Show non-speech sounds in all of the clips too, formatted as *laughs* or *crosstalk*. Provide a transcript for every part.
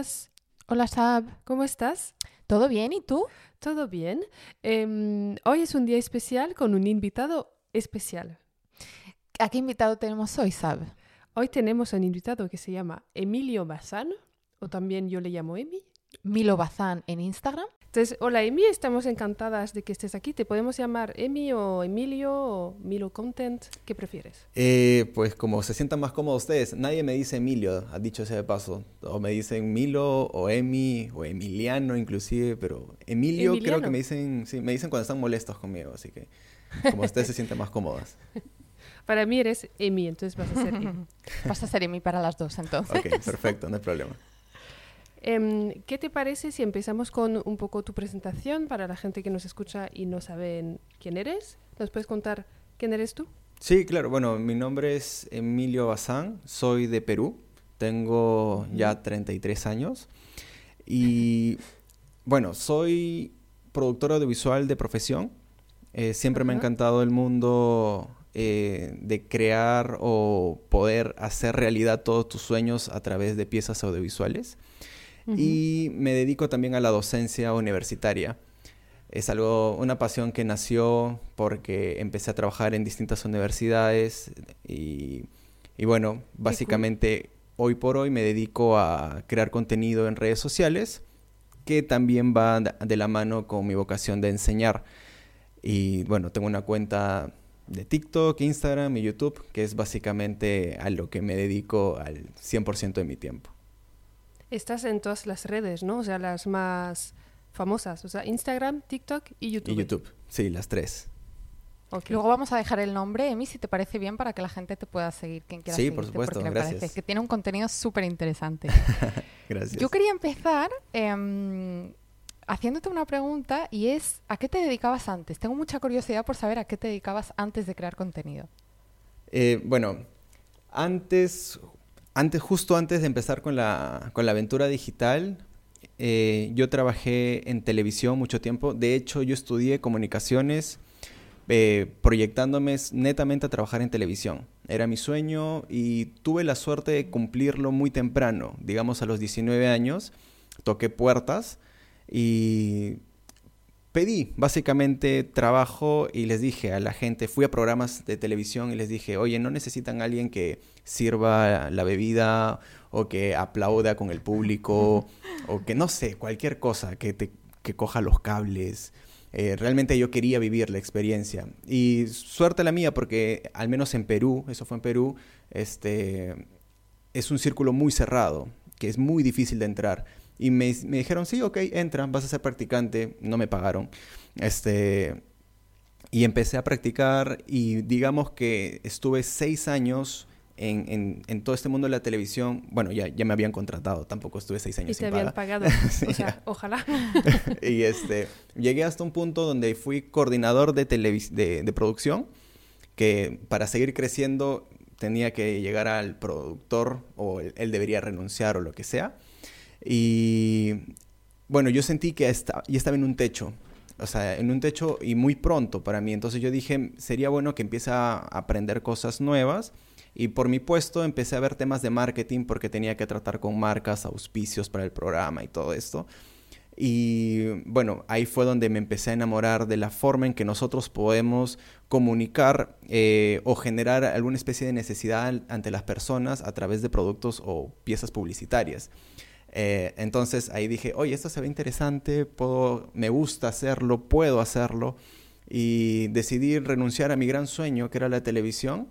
buenas. Hola Sab, ¿Cómo estás? ¿todo bien? ¿Y tú? ¿Todo bien? Em, hoy es un día especial con un invitado especial. ¿A qué invitado tenemos hoy, Sab? Hoy tenemos un invitado que se llama Emilio Bazán, o también yo le llamo Emi. Milo Bazán en Instagram. Entonces, hola Emi, estamos encantadas de que estés aquí. Te podemos llamar Emi o Emilio o Milo Content. ¿Qué prefieres? Eh, pues como se sientan más cómodos ustedes, nadie me dice Emilio, ha dicho ese de paso. O me dicen Milo o Emi o Emiliano inclusive, pero Emilio creo Emiliano. que me dicen, sí, me dicen cuando están molestos conmigo, así que como ustedes se sienten más cómodas. *laughs* Para mí eres Emi, entonces vas a ser Emi. *laughs* Vas a ser Emi para las dos, entonces. Ok, perfecto, no hay problema. Em, ¿Qué te parece si empezamos con un poco tu presentación para la gente que nos escucha y no saben quién eres? ¿Nos puedes contar quién eres tú? Sí, claro, bueno, mi nombre es Emilio Bazán, soy de Perú, tengo ya 33 años y bueno, soy productor audiovisual de profesión. Eh, siempre me ha encantado el mundo eh, de crear o poder hacer realidad todos tus sueños a través de piezas audiovisuales. Y me dedico también a la docencia universitaria. Es algo, una pasión que nació porque empecé a trabajar en distintas universidades y, y bueno, básicamente hoy por hoy me dedico a crear contenido en redes sociales que también va de de la mano con mi vocación de enseñar. Y bueno, tengo una cuenta de TikTok, Instagram y YouTube, que es básicamente a lo que me dedico al 100% de mi tiempo. Estás en todas las redes, ¿no? O sea, las más famosas. O sea, Instagram, TikTok y YouTube. Y YouTube, sí, las tres. Ok. Luego vamos a dejar el nombre, Emi, si te parece bien, para que la gente te pueda seguir, quien quiera Sí, por seguirte, supuesto, porque me gracias. parece que tiene un contenido súper interesante. *laughs* Gracias. Yo quería empezar em, haciéndote una pregunta y es, ¿a qué te dedicabas antes? Tengo mucha curiosidad por saber a qué te dedicabas antes de crear contenido. Eh, bueno, antes, antes, justo antes de empezar con la, con la aventura digital, eh, yo trabajé en televisión mucho tiempo. De hecho, yo estudié comunicaciones eh, proyectándome netamente a trabajar en televisión. Era mi sueño y tuve la suerte de cumplirlo muy temprano, digamos a los 19 años. Toqué puertas y pedí básicamente trabajo y les dije a la gente, fui a programas de televisión y les dije, oye, ¿no necesitan alguien que sirva la bebida o que aplauda con el público o que no sé, cualquier cosa, que, te, que coja los cables? Eh, realmente yo quería vivir la experiencia. Y suerte la mía porque al menos en Perú, eso fue en Perú, este, es un círculo muy cerrado, que es muy difícil de entrar. Y me, me dijeron, sí, ok, entra, vas a ser practicante. No me pagaron. Este, y empecé a practicar y digamos que estuve seis años en, en- en todo este mundo de la televisión. Bueno, ya, ya me habían contratado, tampoco estuve seis Y años te sin habían paga. pagado. *laughs* Sí, o sea, ojalá. *laughs* y este, llegué hasta un punto donde fui coordinador de, de, de producción, que para seguir creciendo tenía que llegar al productor o él, él debería renunciar o lo que sea. Y bueno, yo sentí que ya estaba en un techo, o sea, en un techo y muy pronto para mí. Entonces yo dije, sería bueno que empiece a aprender cosas nuevas. Y por mi puesto empecé a ver temas de marketing porque tenía que tratar con marcas, auspicios para el programa y todo esto. Y bueno, ahí fue donde me empecé a enamorar de la forma en que nosotros podemos comunicar eh, o generar alguna especie de necesidad ante las personas a través de productos o piezas publicitarias. Eh, entonces ahí dije, oye, esto se ve interesante, puedo, me gusta hacerlo, puedo hacerlo. Y decidí renunciar a mi gran sueño, que era la televisión,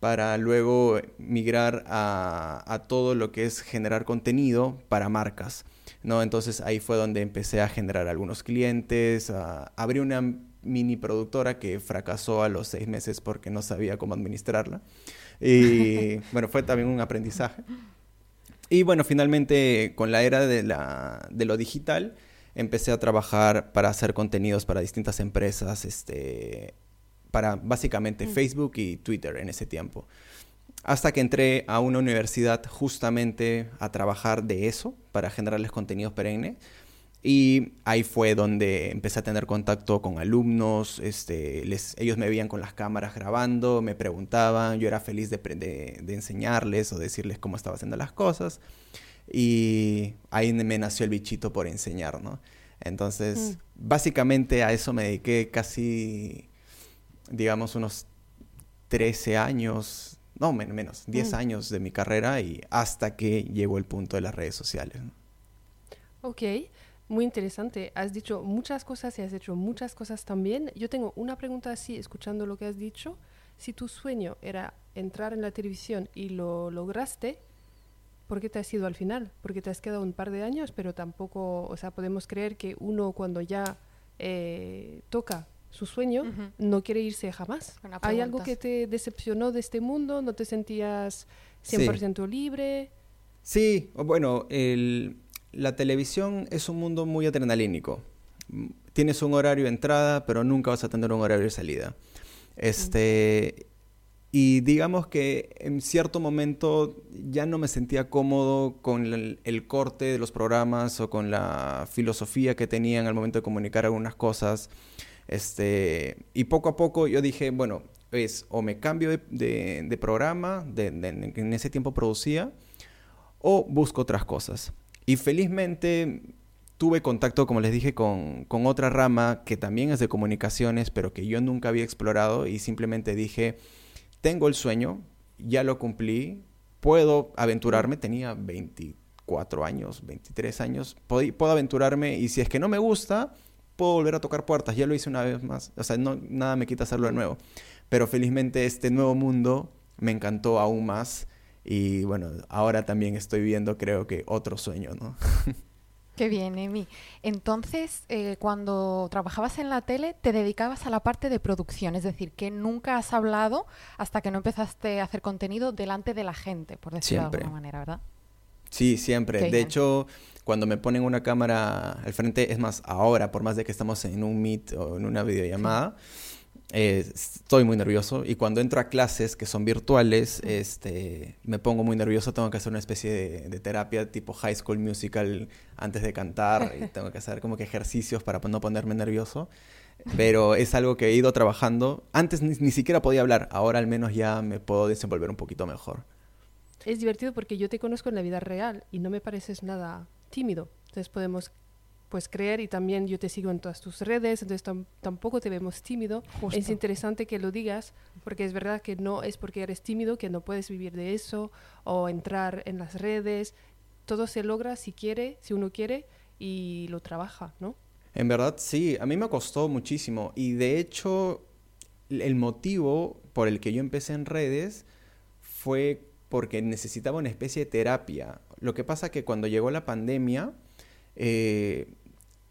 para luego migrar a, a todo lo que es generar contenido para marcas. ¿no? Entonces ahí fue donde empecé a generar algunos clientes, a- abrí una mini productora que fracasó a los seis meses porque no sabía cómo administrarla. Y *laughs* bueno, fue también un aprendizaje. Y bueno, finalmente con la era de, la, de lo digital, empecé a trabajar para hacer contenidos para distintas empresas, este, para básicamente Facebook y Twitter en ese tiempo. Hasta que entré a una universidad justamente a trabajar de eso, para generarles contenidos perennes. Y ahí fue donde empecé a tener contacto con alumnos, este, les, ellos me veían con las cámaras grabando, me preguntaban, yo era feliz de, de- de enseñarles o decirles cómo estaba haciendo las cosas. y ahí me nació el bichito por enseñar, ¿no? Entonces, mm. básicamente a eso me dediqué casi, digamos, unos 13 años, no, menos, 10 mm. años de mi carrera y hasta que llegó el punto de las redes sociales. Ok, muy interesante. Has dicho muchas cosas y has hecho muchas cosas también. Yo tengo una pregunta así, escuchando lo que has dicho. Si tu sueño era entrar en la televisión y lo lograste, ¿por qué te has ido al final? Porque te has quedado un par de años, pero tampoco, o sea, podemos creer que uno cuando ya eh, toca su sueño no quiere irse jamás. ¿Hay algo que te decepcionó de este mundo? ¿No te sentías 100% libre? Sí, bueno, la televisión es un mundo muy adrenalínico. Tienes un horario de entrada, pero nunca vas a tener un horario de salida. Este, y digamos que en cierto momento ya no me sentía cómodo con el, corte de los programas o con la filosofía que tenían al momento de comunicar algunas cosas. Este, y poco a poco yo dije, bueno, es o me cambio de, programa, de, en ese tiempo producía, o busco otras cosas. Y felizmente tuve contacto, como les dije, con, con otra rama que también es de comunicaciones, pero que yo nunca había explorado y simplemente dije, tengo el sueño, ya lo cumplí, puedo aventurarme, tenía 24 años, 23 años, puedo, aventurarme y si es que no me gusta, puedo volver a tocar puertas, ya lo hice una vez más, o sea, no, nada me quita hacerlo de nuevo, pero felizmente este nuevo mundo me encantó aún más y bueno, ahora también estoy viendo creo que otro sueño, ¿no? *laughs* Qué bien, Emi. Entonces, eh, cuando trabajabas en la tele, te dedicabas a la parte de producción, es decir, que nunca has hablado hasta que no empezaste a hacer contenido delante de la gente, por decirlo de alguna manera, ¿verdad? Sí, siempre. de hecho, cuando me ponen una cámara al frente, es más, ahora, por más de que estamos en un Meet o en una videollamada, eh, estoy muy nervioso y cuando entro a clases que son virtuales, este, me pongo muy nervioso, tengo que hacer una especie de, terapia tipo High School Musical antes de cantar y *laughs* tengo que hacer como que ejercicios para no ponerme nervioso. Pero es algo que he ido trabajando. Antes ni, ni siquiera podía hablar, ahora al menos ya me puedo desenvolver un poquito mejor. Es divertido porque yo te conozco en la vida real y no me pareces nada tímido. Entonces podemos pues creer y también yo te sigo en todas tus redes, entonces tampoco te vemos tímido. Es interesante que lo digas porque es verdad que no es porque eres tímido que no puedes vivir de eso o entrar en las redes. Todo se logra si quiere, si uno quiere y lo trabaja, ¿no? En verdad sí, a mí me costó muchísimo y de hecho el motivo por el que yo empecé en redes fue porque necesitaba una especie de terapia. Lo que pasa que cuando llegó la pandemia, eh,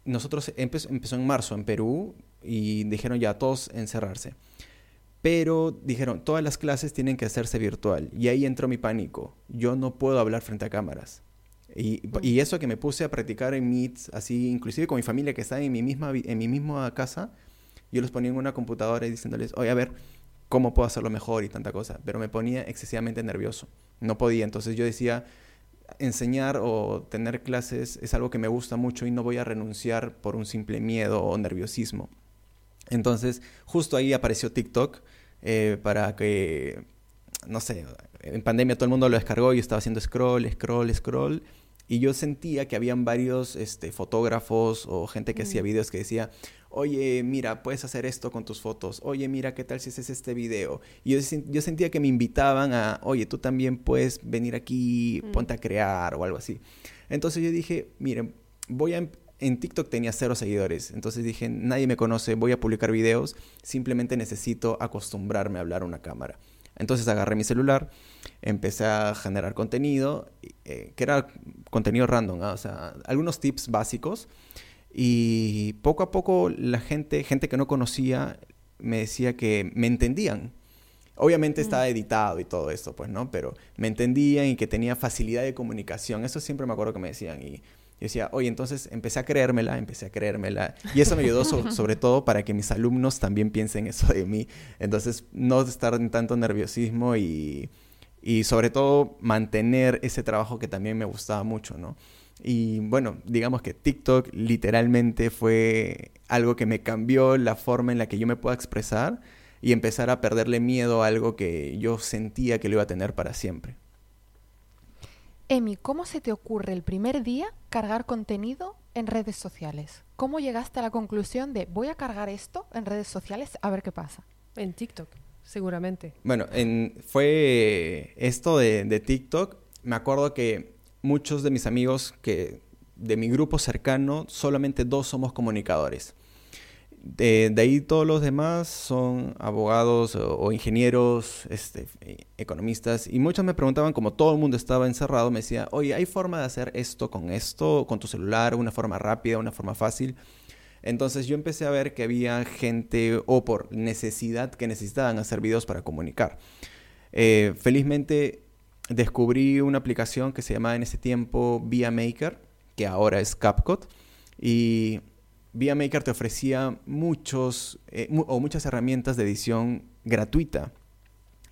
nosotros empezó, en marzo en Perú y dijeron ya todos encerrarse. Pero dijeron, todas las clases tienen que hacerse virtual. Y ahí entró mi pánico. Yo no puedo hablar frente a cámaras. Y, y, eso que me puse a practicar en Meets, así, inclusive con mi familia que está en mi misma, en mi misma casa, yo los ponía en una computadora y diciéndoles, oye, a ver, ¿cómo puedo hacerlo mejor? Y tanta cosa. Pero me ponía excesivamente nervioso. No podía. Entonces yo decía, enseñar o tener clases es algo que me gusta mucho y no voy a renunciar por un simple miedo o nerviosismo. Entonces, justo ahí apareció TikTok eh, para que, no sé, en pandemia todo el mundo lo descargó y estaba haciendo scroll, scroll, scroll. Y yo sentía que habían varios este, fotógrafos o gente que hacía mm. videos que decía, oye, mira, puedes hacer esto con tus fotos, oye, mira, ¿qué tal si haces este video? Y yo, yo sentía que me invitaban a, oye, tú también puedes venir aquí, mm. ponte a crear o algo así. Entonces yo dije, miren, voy a... Em-". En TikTok tenía cero seguidores, entonces dije, nadie me conoce, voy a publicar videos, simplemente necesito acostumbrarme a hablar a una cámara. Entonces agarré mi celular, empecé a generar contenido, eh, que era contenido random, o sea, algunos tips básicos y poco a poco la gente, gente que no conocía, me decía que me entendían. Obviamente mm. estaba editado y todo esto, pues, ¿no? Pero me entendían y que tenía facilidad de comunicación. Eso siempre me acuerdo que me decían. Y yo decía, oye, entonces empecé a creérmela, empecé a creérmela. Y eso me ayudó *laughs* sobre todo para que mis alumnos también piensen eso de mí. Entonces, no estar en tanto nerviosismo y, y sobre todo mantener ese trabajo que también me gustaba mucho, ¿no? Y bueno, digamos que TikTok literalmente fue algo que me cambió la forma en la que yo me puedo expresar y empezar a perderle miedo a algo que yo sentía que lo iba a tener para siempre. Emi, ¿cómo se te ocurre el primer día cargar contenido en redes sociales? ¿Cómo llegaste a la conclusión de voy a cargar esto en redes sociales a ver qué pasa? En TikTok, seguramente. Bueno, en, fue esto de, de TikTok. Me acuerdo que muchos de mis amigos que de mi grupo cercano, solamente dos somos comunicadores. De, ahí todos los demás son abogados o, ingenieros, este, economistas. Y muchos me preguntaban, como todo el mundo estaba encerrado, me decía, oye, ¿hay forma de hacer esto con esto, con tu celular, una forma rápida, una forma fácil? Entonces yo empecé a ver que había gente o por necesidad que necesitaban hacer videos para comunicar. Eh, felizmente descubrí una aplicación que se llamaba en ese tiempo Via Maker, que ahora es CapCut. Y ViaMaker te ofrecía muchos eh, o muchas herramientas de edición gratuita.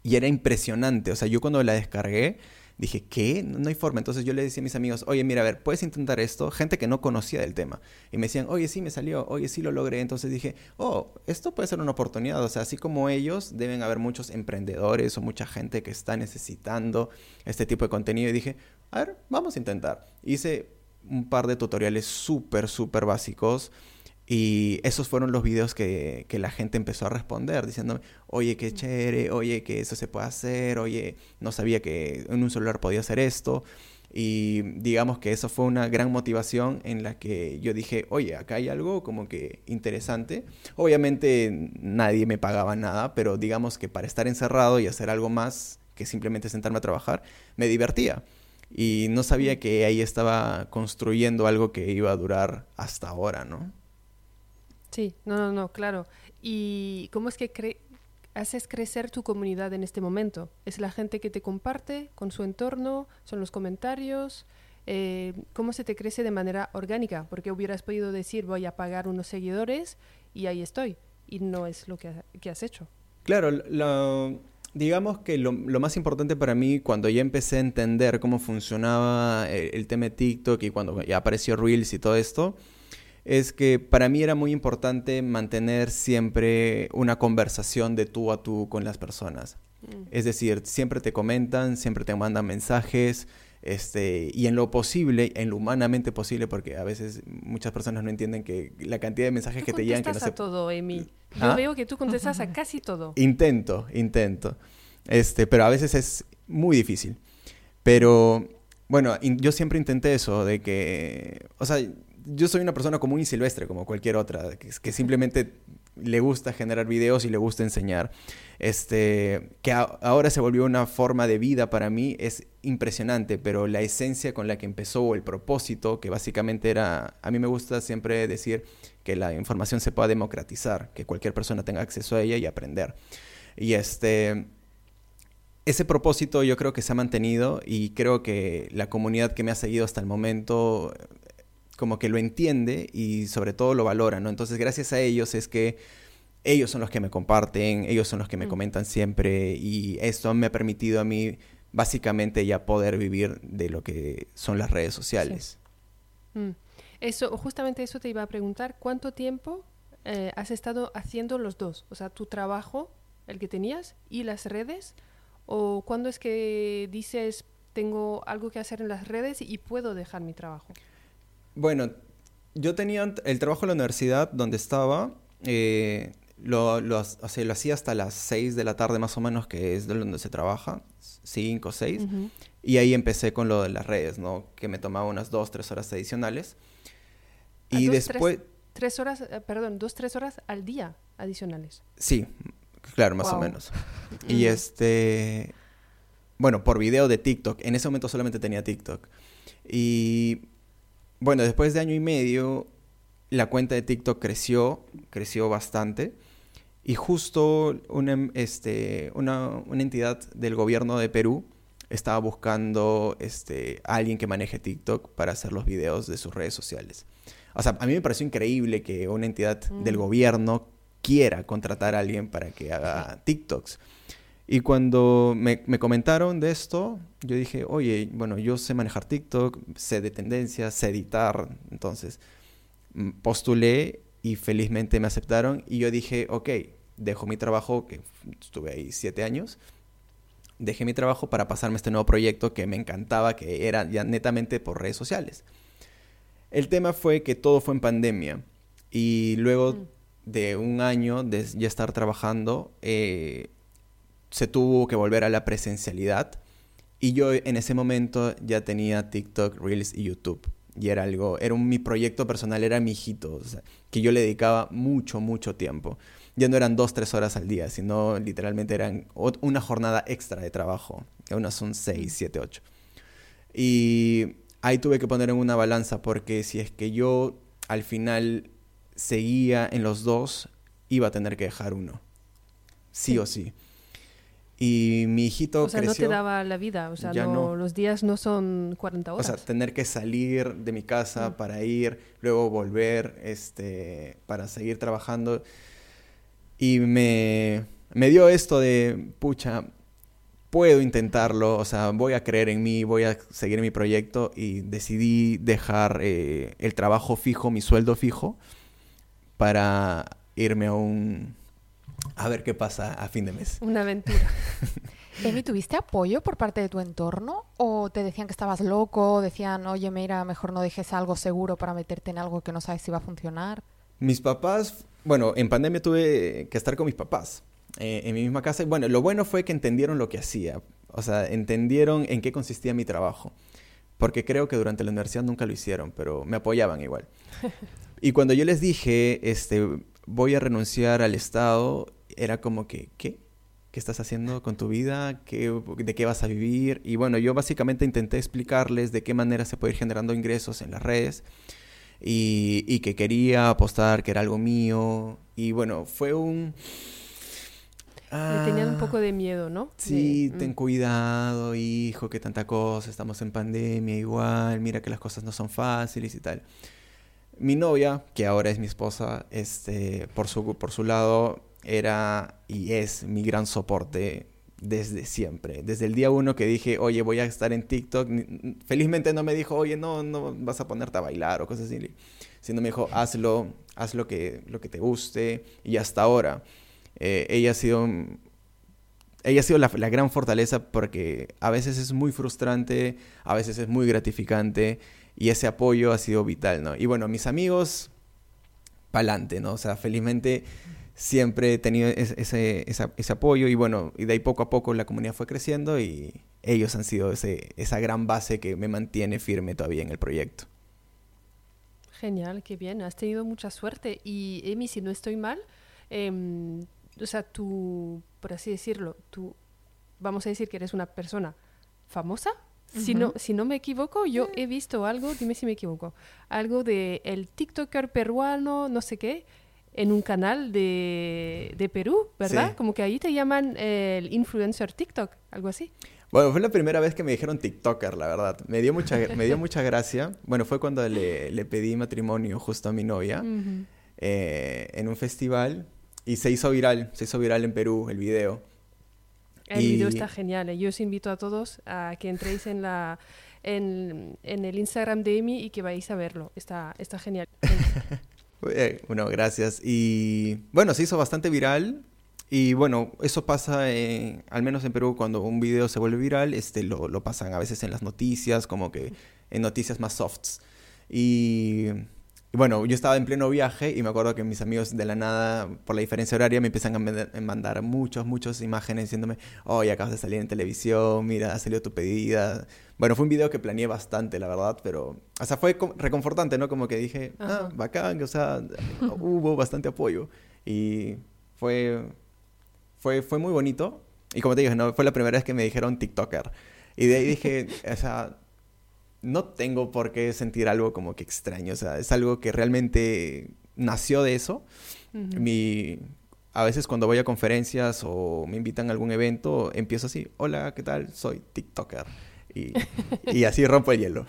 Y era impresionante. O sea, yo cuando la descargué dije, ¿qué? No, hay forma. Entonces yo le decía a mis amigos, oye, mira, a ver, ¿puedes intentar esto? Gente que no conocía del tema. Y me decían, oye, sí, me salió, oye, sí lo logré. Entonces dije, oh, esto puede ser una oportunidad. O sea, así como ellos, deben haber muchos emprendedores o mucha gente que está necesitando este tipo de contenido. Y dije, a ver, vamos a intentar. Hice un par de tutoriales súper, súper básicos y esos fueron los videos que, la gente empezó a responder, diciéndome, oye, qué chévere, oye, que eso se puede hacer, oye, no sabía que en un celular podía hacer esto. Y digamos que eso fue una gran motivación en la que yo dije, oye, acá hay algo como que interesante. Obviamente nadie me pagaba nada, pero digamos que para estar encerrado y hacer algo más que simplemente sentarme a trabajar, me divertía. Y no sabía que ahí estaba construyendo algo que iba a durar hasta ahora, ¿no? Sí, no, no, no, claro. ¿Y cómo es que haces crecer tu comunidad en este momento? ¿Es la gente que te comparte con su entorno? ¿Son los comentarios? Eh, ¿Cómo se te crece de manera orgánica? Porque hubieras podido decir voy a pagar unos seguidores y ahí estoy. Y no es lo que, has hecho. Claro, digamos que lo, más importante para mí cuando ya empecé a entender cómo funcionaba el, el tema TikTok y cuando ya apareció Reels y todo esto, es que para mí era muy importante mantener siempre una conversación de tú a tú con las personas. Mm. Es decir, siempre te comentan, siempre te mandan mensajes, este, y en lo posible, en lo humanamente posible, porque a veces muchas personas no entienden que la cantidad de mensajes que te llegan que no se... a todo, Emi. Yo ¿Ah? veo que tú contestas a *laughs* casi todo. Intento, intento. Este, pero a veces es muy difícil. Pero bueno, yo siempre intenté eso, de que, o sea, yo soy una persona común y silvestre, como cualquier otra, que, simplemente le gusta generar videos y le gusta enseñar. Este, que ahora se volvió una forma de vida para mí es impresionante, pero la esencia con la que empezó, el propósito, que básicamente era, a mí me gusta siempre decir que la información se pueda democratizar, que cualquier persona tenga acceso a ella y aprender. Y este, ese propósito yo creo que se ha mantenido y creo que la comunidad que me ha seguido hasta el momento como que lo entiende y sobre todo lo valora, ¿no? Entonces, gracias a ellos es que ellos son los que me comparten, ellos son los que me mm. comentan siempre y esto me ha permitido a mí básicamente ya poder vivir de lo que son las redes sociales. Mm. Eso, justamente eso te iba a preguntar, ¿cuánto tiempo eh, has estado haciendo los dos? O sea, tu trabajo, el que tenías, y las redes, o cuándo es que dices, tengo algo que hacer en las redes y puedo dejar mi trabajo? Bueno, yo tenía el trabajo en la universidad donde estaba, eh, lo, lo, hacía hasta las 6 de la tarde más o menos, que es donde se trabaja, 5 o 6, y ahí empecé con lo de las redes, ¿no? Que me tomaba unas 2, 3 horas adicionales. Y después... Tres, horas, eh, perdón, dos, tres horas al día adicionales. Sí, claro, más o menos. *laughs* Y este, bueno, por video de TikTok. En ese momento solamente tenía TikTok. Y bueno, después de año y medio, la cuenta de TikTok creció, creció bastante. Y justo una, este, una, entidad del gobierno de Perú estaba buscando este, a alguien que maneje TikTok para hacer los videos de sus redes sociales. O sea, a mí me pareció increíble que una entidad del mm. gobierno quiera contratar a alguien para que haga TikToks. Y cuando me, me, comentaron de esto, yo dije, oye, bueno, yo sé manejar TikTok, sé de tendencias, sé editar. Entonces, mm, postulé y felizmente me aceptaron. Y yo dije, ok, dejo mi trabajo, que estuve ahí siete años, dejé mi trabajo para pasarme a este nuevo proyecto que me encantaba, que era ya netamente por redes sociales. El tema fue que todo fue en pandemia y luego Mm. de un año de ya estar trabajando, eh, se tuvo que volver a la presencialidad y yo en ese momento ya tenía TikTok, Reels y YouTube. Y era algo, era un, mi proyecto personal, era mi hijito, o sea, que yo le dedicaba mucho, mucho tiempo. Ya no eran dos, tres horas al día, sino literalmente eran una jornada extra de trabajo. Ya unas son seis, siete, ocho. Y ahí tuve que poner en una balanza porque si es que yo al final seguía en los dos, iba a tener que dejar uno. Sí, Sí. o sí. Y mi hijito O sea, creció. no te daba la vida, o sea, Ya no- no. los días no son 40 O horas. sea, tener que salir de mi casa Mm. para ir, luego volver, este, para seguir trabajando. Y me, me dio esto de, pucha, puedo intentarlo, o sea, voy a creer en mí, voy a seguir mi proyecto y decidí dejar eh, el trabajo fijo, mi sueldo fijo, para irme a un... a ver qué pasa a fin de mes. Una aventura. *laughs* Emi, ¿tuviste apoyo por parte de tu entorno? ¿O te decían que estabas loco? ¿Decían, oye, mira, mejor no dejes algo seguro para meterte en algo que no sabes si va a funcionar? Mis papás, bueno, en pandemia tuve que estar con mis papás eh, en mi misma casa. Y bueno, lo bueno fue que entendieron lo que hacía. O sea, entendieron en qué consistía mi trabajo. Porque creo que durante la universidad nunca lo hicieron, pero me apoyaban igual. *laughs* Y cuando yo les dije, este, voy a renunciar al Estado, era como que, ¿qué? ¿Qué estás haciendo con tu vida? ¿Qué, ¿De qué vas a vivir? Y bueno, yo básicamente intenté explicarles de qué manera se puede ir generando ingresos en las redes y, y que quería apostar, que era algo mío. Y bueno, fue un... Le tenían un Ah, poco de miedo, ¿no? Sí, De- ten mm. cuidado, hijo, que tanta cosa, estamos en pandemia igual, mira que las cosas no son fáciles y tal. Mi novia, que ahora es mi esposa, este, por su, por su lado, era y es mi gran soporte desde siempre. Desde el día uno que dije, oye, voy a estar en TikTok, felizmente no me dijo, oye, no, no vas a ponerte a bailar o cosas así, sino me dijo, hazlo, haz lo que, lo que te guste. Y hasta ahora, eh, ella ha sido ella ha sido la gran fortaleza porque a veces es muy frustrante, a veces es muy gratificante y ese apoyo ha sido vital, ¿no? Y bueno, mis amigos, pa'lante, ¿no? O sea, felizmente siempre he tenido ese, ese, apoyo y bueno, y de ahí poco a poco la comunidad fue creciendo y ellos han sido ese, esa gran base que me mantiene firme todavía en el proyecto. Genial, qué bien, has tenido mucha suerte. Y Emi, si no estoy mal, em, o sea, tú, por así decirlo, tú, vamos a decir que eres una persona famosa. Si, no, si no me equivoco, yo he visto algo, dime si me equivoco, algo de el TikToker peruano, no sé qué, en un canal de, de Perú, ¿verdad? Sí. Como que ahí te llaman el influencer TikTok, algo así. Bueno, fue la primera vez que me dijeron TikToker, la verdad. Me dio mucha, *laughs* me dio mucha gracia. Bueno, fue cuando le, le pedí matrimonio justo a mi novia. Eh, en un festival y se hizo viral, se hizo viral en Perú el video. El video Y- está genial. eh. Yo os invito a todos a que entréis en la en, en el Instagram de Emi y que vais a verlo. Está, está genial. *laughs* Bueno, gracias. Y bueno, se hizo bastante viral. Y bueno, eso pasa, eh, al menos en Perú, cuando un video se vuelve viral, este, lo, lo pasan a veces en las noticias, como que en noticias más softs. Y, y bueno, yo estaba en pleno viaje y me acuerdo que mis amigos de la nada, por la diferencia horaria, me empiezan a manda- a mandar muchas, muchas imágenes diciéndome, oye, acabas de salir en televisión, mira, ha salido tu pedida. Bueno, fue un video que planeé bastante, la verdad, pero, o sea, fue co- reconfortante, ¿no? Como que dije, ah, bacán, o sea, *laughs* hubo bastante apoyo. Y fue, fue, fue muy bonito. Y como te dije, no, fue la primera vez que me dijeron TikToker. Y de ahí dije, o sea, no tengo por qué sentir algo como que extraño. O sea, es algo que realmente nació de eso. Mi, a veces cuando voy a conferencias o me invitan a algún evento, empiezo así, hola, ¿qué tal? Soy TikToker. Y, y *laughs* así rompo el hielo.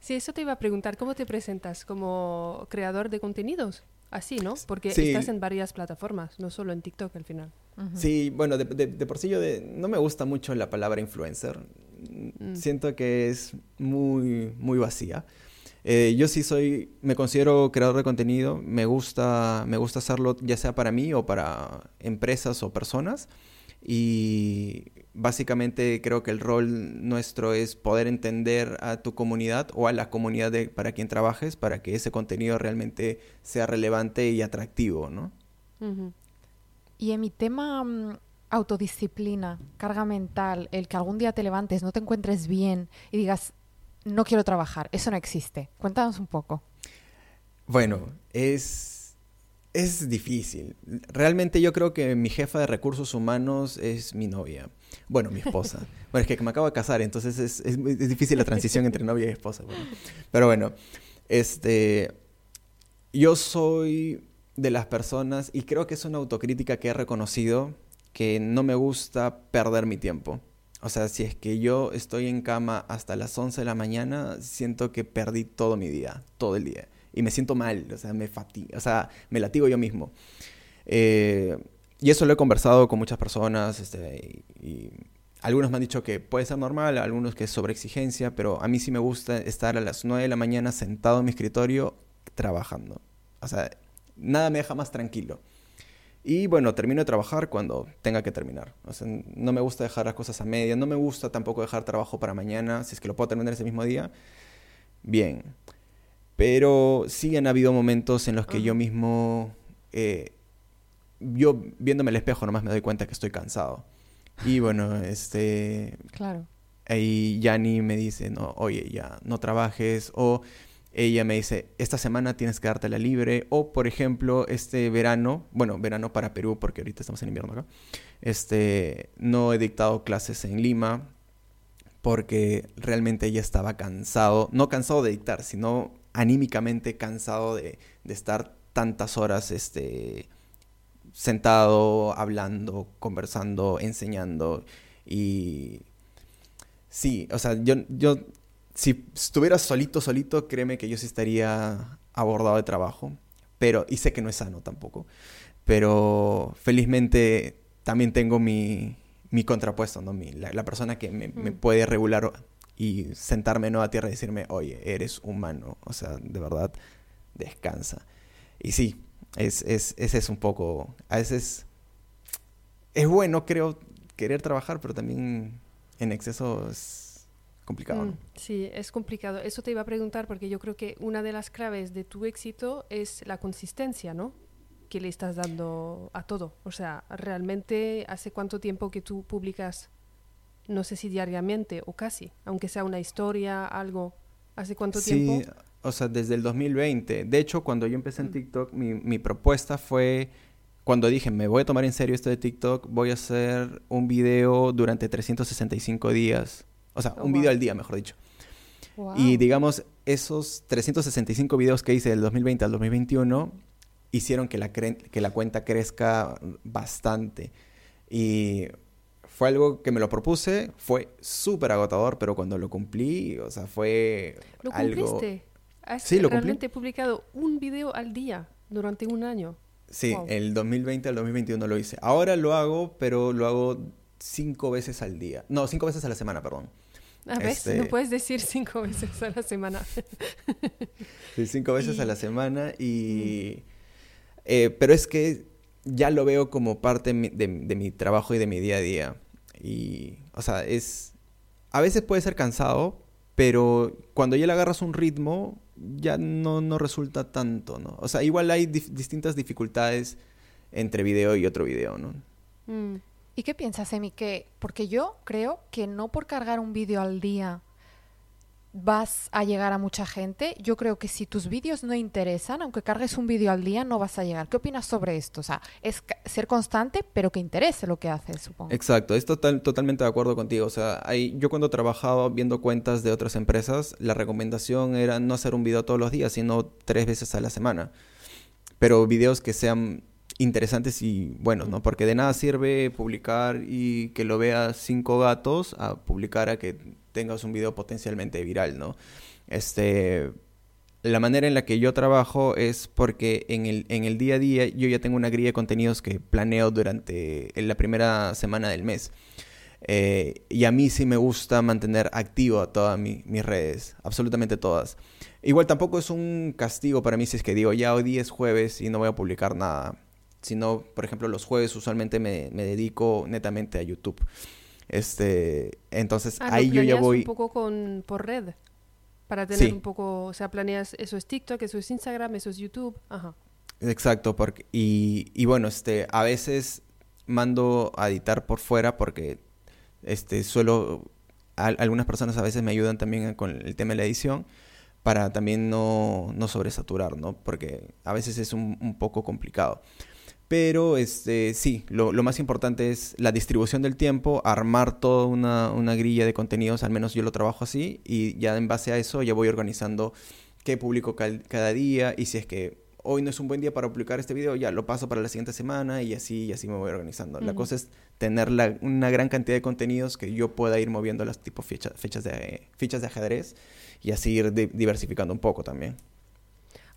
Sí, eso te iba a preguntar. ¿Cómo te presentas? ¿Como creador de contenidos? Así, ¿no? Porque Sí. estás en varias plataformas, no solo en TikTok al final. Ujú. Sí, bueno, de, de- de por sí yo de- no me gusta mucho la palabra influencer. Mm. Siento que es muy, muy vacía. Eh, yo sí soy, me considero creador de contenido. Me gusta, me gusta hacerlo ya sea para mí o para empresas o personas. Y básicamente creo que el rol nuestro es poder entender a tu comunidad o a la comunidad de, para quien trabajes para que ese contenido realmente sea relevante y atractivo, ¿no? Y en mi tema mm, autodisciplina, carga mental, el que algún día te levantes, no te encuentres bien y digas, no quiero trabajar, eso no existe. Cuéntanos un poco. Bueno, es, es difícil. Realmente yo creo que mi jefa de recursos humanos es mi novia. Bueno, mi esposa. *laughs* bueno, es que me acabo de casar, entonces es, es, es difícil la transición entre novia y esposa. Pero bueno, este, yo soy de las personas, y creo que es una autocrítica que he reconocido, que no me gusta perder mi tiempo. O sea, si es que yo estoy en cama hasta las 11 de la mañana, siento que perdí todo mi día, todo el día. Y me siento mal, o sea, me fatigo, o sea, me latigo yo mismo. Eh, y eso lo he conversado con muchas personas, este, y, algunos me han dicho que puede ser normal, algunos que es sobre exigencia, pero a mí sí me gusta estar a las 9 de la mañana sentado en mi escritorio trabajando. O sea, nada me deja más tranquilo. Y bueno, termino de trabajar cuando tenga que terminar. O sea, no me gusta dejar las cosas a media, no me gusta tampoco dejar trabajo para mañana, si es que lo puedo terminar ese mismo día, bien. Pero sí han habido momentos en los que yo mismo, eh, yo viéndome el espejo nomás me doy cuenta que estoy cansado. Y bueno, este... Claro. Ahí Yanni me dice, no, oye, ya, no trabajes, o ella me dice, esta semana tienes que dártela libre, o por ejemplo, este verano, bueno, verano para Perú, porque ahorita estamos en invierno acá, este, no he dictado clases en Lima, porque realmente ella estaba cansado, no cansado de dictar, sino anímicamente cansado de, de estar tantas horas, este, sentado, hablando, conversando, enseñando, y sí, o sea, yo, yo si estuviera solito, solito, créeme que yo sí estaría abordado de trabajo. Pero, y sé que no es sano tampoco. Pero felizmente también tengo mi, mi contrapuesto, ¿no? Mi, la, persona que me, me, mm. puede regular y sentarme ¿no? a tierra y decirme, oye, eres humano. O sea, de verdad, descansa. Y sí, es, es, ese es un poco. A veces es bueno, creo, querer trabajar, pero también en exceso es complicado. Mm, sí, es complicado. Eso te iba a preguntar porque yo creo que una de las claves de tu éxito es la consistencia, ¿no? Que le estás dando a todo. O sea, realmente, ¿hace cuánto tiempo que tú publicas, no sé si diariamente o casi, aunque sea una historia, algo? ¿Hace cuánto tiempo? Sí, o sea, desde el 2020. De hecho, cuando yo empecé en mm. TikTok, mi, mi propuesta fue cuando dije, me voy a tomar en serio esto de TikTok, voy a hacer un video durante 365 días o sea, oh, un video al día, mejor dicho. Y digamos, esos 365 videos que hice del 2020 al 2021 hicieron que la, que la cuenta crezca bastante. Y fue algo que me lo propuse, fue súper agotador, pero cuando lo cumplí, o sea, fue ¿Lo algo... cumpliste? sí, lo realmente he publicado un video al día durante un año. Sí, el 2020 al 2021 lo hice. Ahora lo hago, pero lo hago cinco veces al día. No, cinco veces a la semana, perdón. A ver, no este puedes decir cinco *laughs* veces a la semana. *laughs* sí, cinco veces a la semana y... Eh, pero es que ya lo veo como parte de, mi trabajo y de mi día a día. Y, o sea, es... A veces puede ser cansado, pero cuando ya le agarras un ritmo, ya no, no resulta tanto, ¿no? O sea, igual hay distintas dificultades entre video y otro video, ¿no? Mm. ¿Y qué piensas, Emi? Que, porque yo creo que no por cargar un vídeo al día vas a llegar a mucha gente. Yo creo que si tus vídeos no interesan, aunque cargues un vídeo al día, no vas a llegar. ¿Qué opinas sobre esto? O sea, es ser constante, pero que interese lo que haces, supongo. Exacto, estoy totalmente de acuerdo contigo. O sea, yo cuando trabajaba viendo cuentas de otras empresas, la recomendación era no hacer un video todos los días, sino tres veces a la semana. Pero videos que sean interesantes y buenos, ¿no? Porque de nada sirve publicar y que lo veas cinco gatos a publicar a que tengas un video potencialmente viral, ¿no? Este, la manera en la que yo trabajo es porque en el, en el día a día yo ya tengo una grilla de contenidos que planeo durante la primera semana del mes. Eh, y a mí sí me gusta mantener activo a todas mis redes, absolutamente todas. Igual tampoco es un castigo para mí si es que digo, ya hoy día es jueves y no voy a publicar nada sino, por ejemplo, los jueves usualmente me, me dedico netamente a YouTube. Este, entonces Ah, ahí yo ya voy... un poco con, por red. Para tener Sí. un poco, o sea, planeas, eso es TikTok, eso es Instagram, eso es YouTube. Ajá. Exacto, porque, y, y bueno, este, a veces mando a editar por fuera porque este, suelo, al- algunas personas a veces me ayudan también con el tema de la edición para también no, no sobresaturar, ¿no? Porque a veces es un, un poco complicado. Pero este, sí, lo, lo más importante es la distribución del tiempo, armar toda una, una grilla de contenidos, al menos yo lo trabajo así, y ya en base a eso ya voy organizando qué publico cal- cada día, y si es que hoy no es un buen día para publicar este video, ya lo paso para la siguiente semana, y así, y así me voy organizando. La cosa es tener la- una gran cantidad de contenidos que yo pueda ir moviendo las tipo fecha- fechas, de, fichas de ajedrez, y así ir di- diversificando un poco también.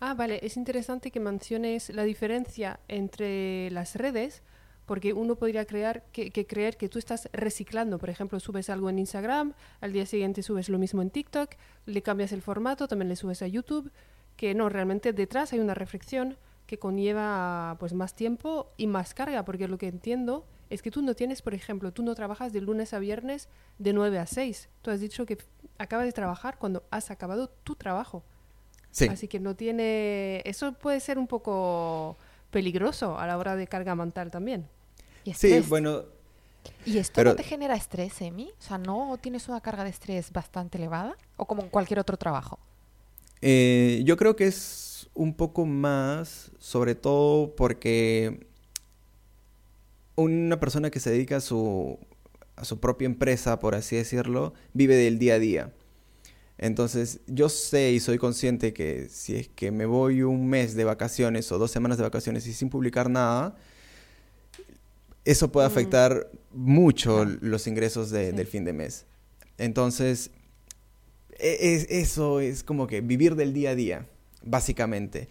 Ah, vale, es interesante que menciones la diferencia entre las redes, porque uno podría que creer que tú estás reciclando. Por ejemplo, subes algo en Instagram, al día siguiente subes lo mismo en TikTok, le cambias el formato, también le subes a YouTube, que no, realmente detrás hay una reflexión que conlleva pues más tiempo y más carga, porque lo que entiendo es que tú no tienes, por ejemplo, tú no trabajas de lunes a viernes de 9 a 6. Tú has dicho que acabas de trabajar cuando has acabado tu trabajo. Sí. Así que no tiene. Eso puede ser un poco peligroso a la hora de carga mental también. Y Sí, bueno, ¿Y esto pero- no te genera estrés, Emi? O sea, ¿no tienes una carga de estrés bastante elevada? ¿O como en cualquier otro trabajo? Eh, yo creo que es un poco más, sobre todo porque una persona que se dedica a su, a su propia empresa, por así decirlo, vive del día a día. Entonces, yo sé y soy consciente que si es que me voy un mes de vacaciones o dos semanas de vacaciones y sin publicar nada, eso puede Mm. afectar mucho los ingresos de- Sí. del fin de mes. Entonces, e- es- eso es como que vivir del día a día, básicamente.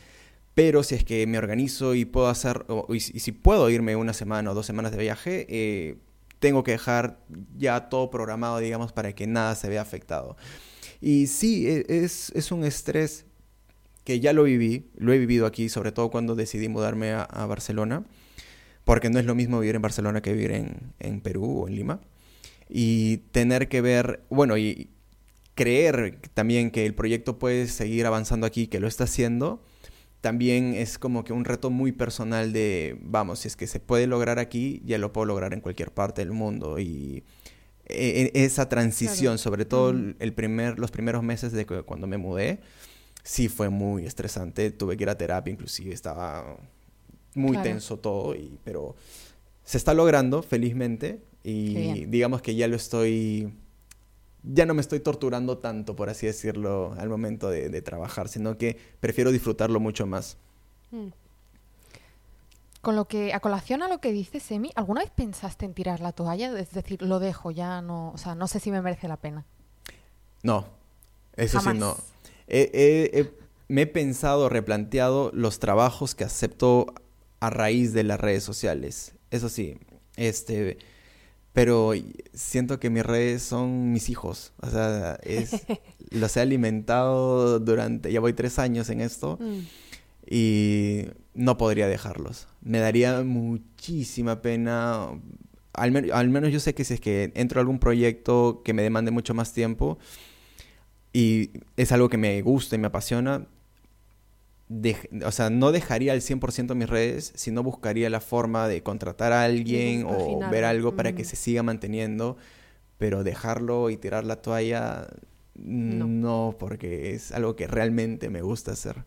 Pero si es que me organizo y puedo hacer, o- y, si y si puedo irme una semana o dos semanas de viaje, eh, tengo que dejar ya todo programado, digamos, para que nada se vea afectado. Y sí, e- es, es un estrés que ya lo viví, lo he vivido aquí, sobre todo cuando decidí mudarme a, Barcelona, porque no es lo mismo vivir en Barcelona que vivir en, en Perú o en Lima. Y tener que ver, bueno, y creer también que el proyecto puede seguir avanzando aquí, que lo está haciendo, también es como que un reto muy personal de, vamos, si es que se puede lograr aquí, ya lo puedo lograr en cualquier parte del mundo. Y e- e- esa transición, Claro. sobre todo el primer, los primeros meses de que- cuando me mudé, sí fue muy estresante. Tuve que ir a terapia, inclusive estaba muy Claro. tenso todo, y, pero se está logrando, felizmente. Y digamos que ya lo estoy ya no me estoy torturando tanto, por así decirlo, al momento de, de trabajar, sino que prefiero disfrutarlo mucho más. Mm. Con lo que, a colación a lo que dices, Emi, ¿alguna vez pensaste en tirar la toalla? Es decir, lo dejo, ya no, o sea, no sé si me merece la pena. No, eso Jamás. sí no. He- he- he- me he pensado, replanteado los trabajos que acepto a raíz de las redes sociales. Eso sí, este, pero siento que mis redes son mis hijos. O sea, es, *laughs* los he alimentado durante, ya voy tres años en esto. Mm. y no podría dejarlos. Me daría muchísima pena. Al, men- al menos yo sé que si es que entro a algún proyecto que me demande mucho más tiempo y es algo que me gusta y me apasiona, o sea, no dejaría al 100% mis redes, sino buscaría la forma de contratar a alguien o ver algo para que se siga manteniendo, pero dejarlo y tirar la toalla, No. no porque es algo que realmente me gusta hacer.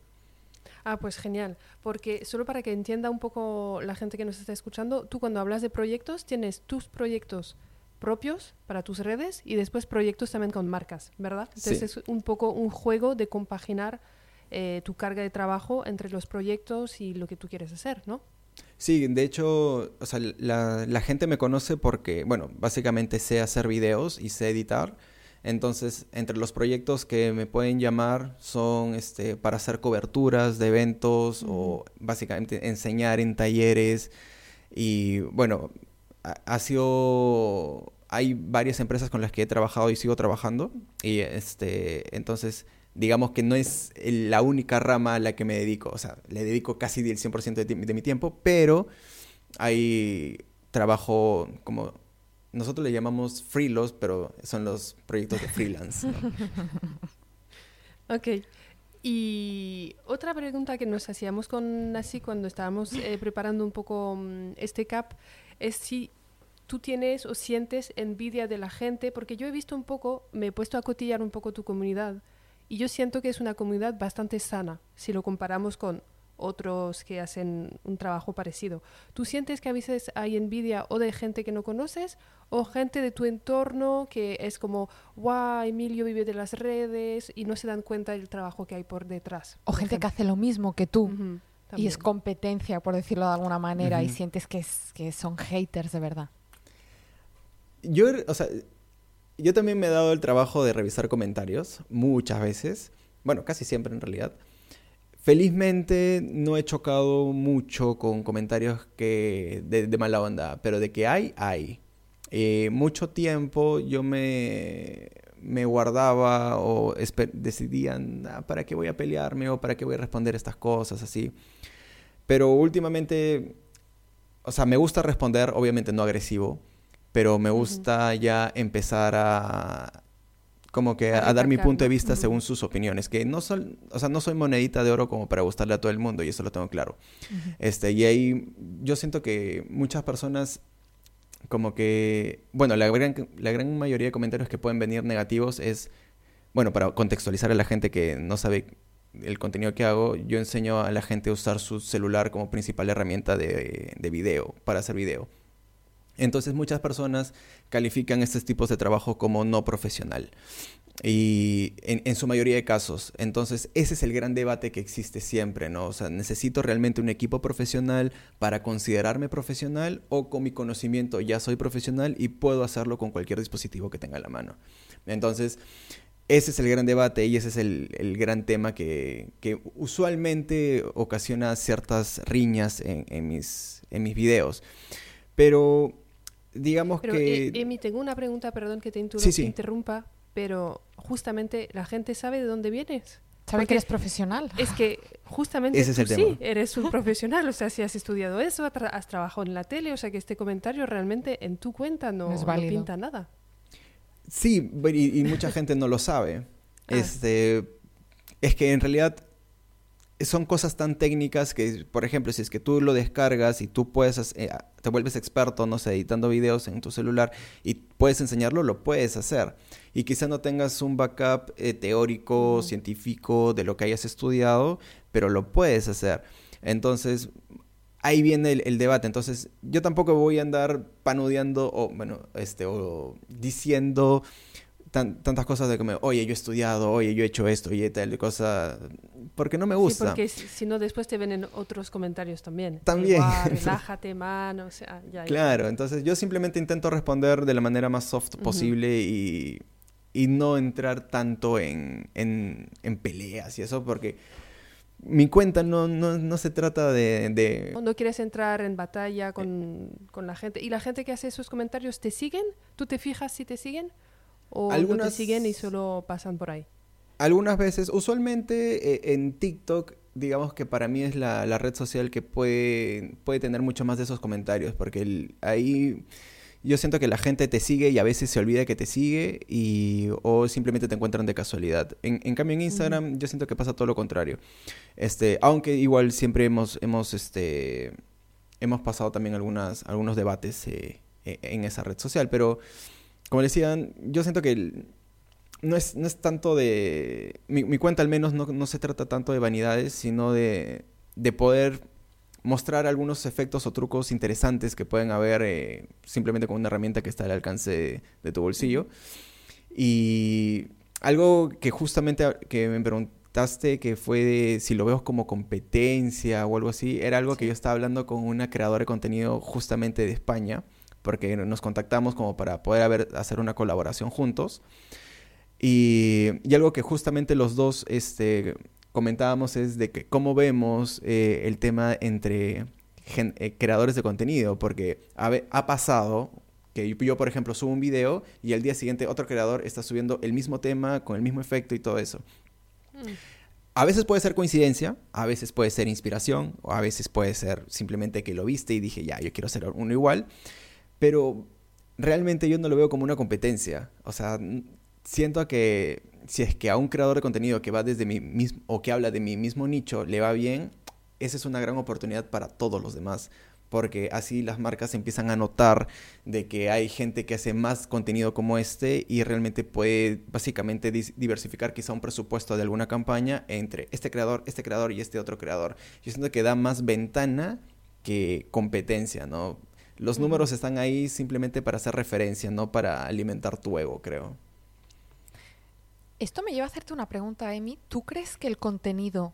Ah, pues genial. Porque solo para que entienda un poco la gente que nos está escuchando, tú cuando hablas de proyectos tienes tus proyectos propios para tus redes y después proyectos también con marcas, ¿verdad? Entonces Sí. es un poco un juego de compaginar eh, tu carga de trabajo entre los proyectos y lo que tú quieres hacer, ¿no? Sí, de hecho, o sea, la, la gente me conoce porque, bueno, básicamente sé hacer videos y sé editar. Entonces, entre los proyectos que me pueden llamar son este, para hacer coberturas de eventos o básicamente enseñar en talleres. Y bueno, ha, ha sido... Hay varias empresas con las que he trabajado y sigo trabajando. Y este, entonces digamos que no es la única rama a la que me dedico. O sea, le dedico casi el 100% de, de mi tiempo, pero hay trabajo como nosotros le llamamos freelos, pero son los proyectos de freelance. *laughs* ok. Y otra pregunta que nos hacíamos con Nasi cuando estábamos eh, preparando un poco mm, este CAP es si tú tienes o sientes envidia de la gente, porque yo he visto un poco, me he puesto a cotillar un poco tu comunidad y yo siento que es una comunidad bastante sana si lo comparamos con otros que hacen un trabajo parecido. ¿Tú sientes que a veces hay envidia o de gente que no conoces o gente de tu entorno que es como, wow, Emilio vive de las redes y no se dan cuenta del trabajo que hay por detrás? o gente que hace lo mismo que tú. y es competencia, por decirlo de alguna manera, y sientes que, es, que son haters de verdad. Yo, o sea, yo también me he dado el trabajo de revisar comentarios muchas veces, bueno, casi siempre en realidad. Felizmente no he chocado mucho con comentarios que de, mala onda, pero de que hay, hay. Eh, mucho tiempo yo me, me guardaba o decidían ah, para qué voy a pelearme o para qué voy a responder estas cosas así. Pero últimamente, o sea, me gusta responder, obviamente no agresivo, pero me gusta ya empezar a, como que a, dar mi punto de vista según sus opiniones, que no son, o sea, no soy monedita de oro como para gustarle a todo el mundo y eso lo tengo claro. Este, y ahí yo siento que muchas personas como que, bueno, la gran, la gran mayoría de comentarios que pueden venir negativos es, bueno, para contextualizar a la gente que no sabe el contenido que hago, yo enseño a la gente a usar su celular como principal herramienta de, de video, para hacer video. Entonces muchas personas califican estos tipos de trabajo como no profesional. Y en, su mayoría de casos. Entonces, ese es el gran debate que existe siempre, ¿no? O sea, ¿necesito realmente un equipo profesional para considerarme profesional o con mi conocimiento ya soy profesional y puedo hacerlo con cualquier dispositivo que tenga a la mano? Entonces, ese es el gran debate y ese es el, gran tema que, usualmente ocasiona ciertas riñas en, en, mis, en mis videos. Pero digamos que... Eh, Emi, tengo una pregunta, perdón que te interrumpa, pero justamente la gente sabe de dónde vienes. Sabe que eres profesional. Es que justamente Ese tú sí, eres un profesional. O sea, si has estudiado eso, has trabajado en la tele, o sea que este comentario realmente en tu cuenta no, pinta nada. Sí, y, mucha gente no lo sabe. Ah. Este, es que en realidad son cosas tan técnicas que, por ejemplo, si es que tú lo descargas y tú puedes, eh, te vuelves experto, no sé, editando videos en tu celular y puedes enseñarlo, lo puedes hacer. Y quizá no tengas un backup eh, teórico, científico de lo que hayas estudiado, pero lo puedes hacer. Entonces, ahí viene el, debate. Entonces, yo tampoco voy a andar panudeando o, bueno, este, o diciendo tantas cosas de como, oye, yo he estudiado, oye, yo he hecho esto y tal cosa, porque no me gusta. Sí, porque si no después te ven en otros comentarios también. También. *laughs* relájate, man, o sea, ya, Claro, entonces yo simplemente intento responder de la manera más soft posible y, y, no entrar tanto en, en, en, peleas y eso, porque mi cuenta no, no, no se trata de, de... No quieres entrar en batalla con, con la gente. ¿Y la gente que hace esos comentarios te siguen? ¿Tú te fijas si te siguen? ¿O Algunas... te siguen y solo pasan por ahí? Algunas veces, usualmente eh, en TikTok, digamos que para mí es la, la, red social que puede, puede tener mucho más de esos comentarios, porque ahí yo siento que la gente te sigue y a veces se olvida que te sigue y, o simplemente te encuentran de casualidad. En, en cambio en Instagram yo siento que pasa todo lo contrario. Este, aunque igual siempre hemos, hemos, este, hemos pasado también algunas, algunos debates eh, e, en esa red social, pero como decían, yo siento que no es, no es tanto de... Mi, cuenta al menos no, se trata tanto de vanidades, sino de, de, poder mostrar algunos efectos o trucos interesantes que pueden haber eh, simplemente con una herramienta que está al alcance de, tu bolsillo. Y algo que justamente que me preguntaste que fue de si lo veo como competencia o algo así, era algo que yo estaba hablando con una creadora de contenido justamente de España porque nos contactamos como para poder hacer una colaboración juntos. Y, algo que justamente los dos este, comentábamos es de que cómo vemos eh, el tema entre eh, creadores de contenido, porque ha, pasado que yo, por ejemplo, subo un video y al día siguiente otro creador está subiendo el mismo tema con el mismo efecto y todo eso. Mm. A veces puede ser coincidencia, a veces puede ser inspiración, o a veces puede ser simplemente que lo viste y dije, ya, yo quiero hacer uno igual. Pero realmente yo no lo veo como una competencia. O sea, siento que si es que a un creador de contenido que va desde mi mismo o que habla de mi mismo nicho le va bien, esa es una gran oportunidad para todos los demás. Porque así las marcas empiezan a notar de que hay gente que hace más contenido como este y realmente puede básicamente diversificar quizá un presupuesto de alguna campaña entre este creador, este creador y este otro creador. Yo siento que da más ventana que competencia, ¿no? Los números están ahí simplemente para hacer referencia, no para alimentar tu ego, creo. Esto me lleva a hacerte una pregunta, Emi. ¿Tú crees que el contenido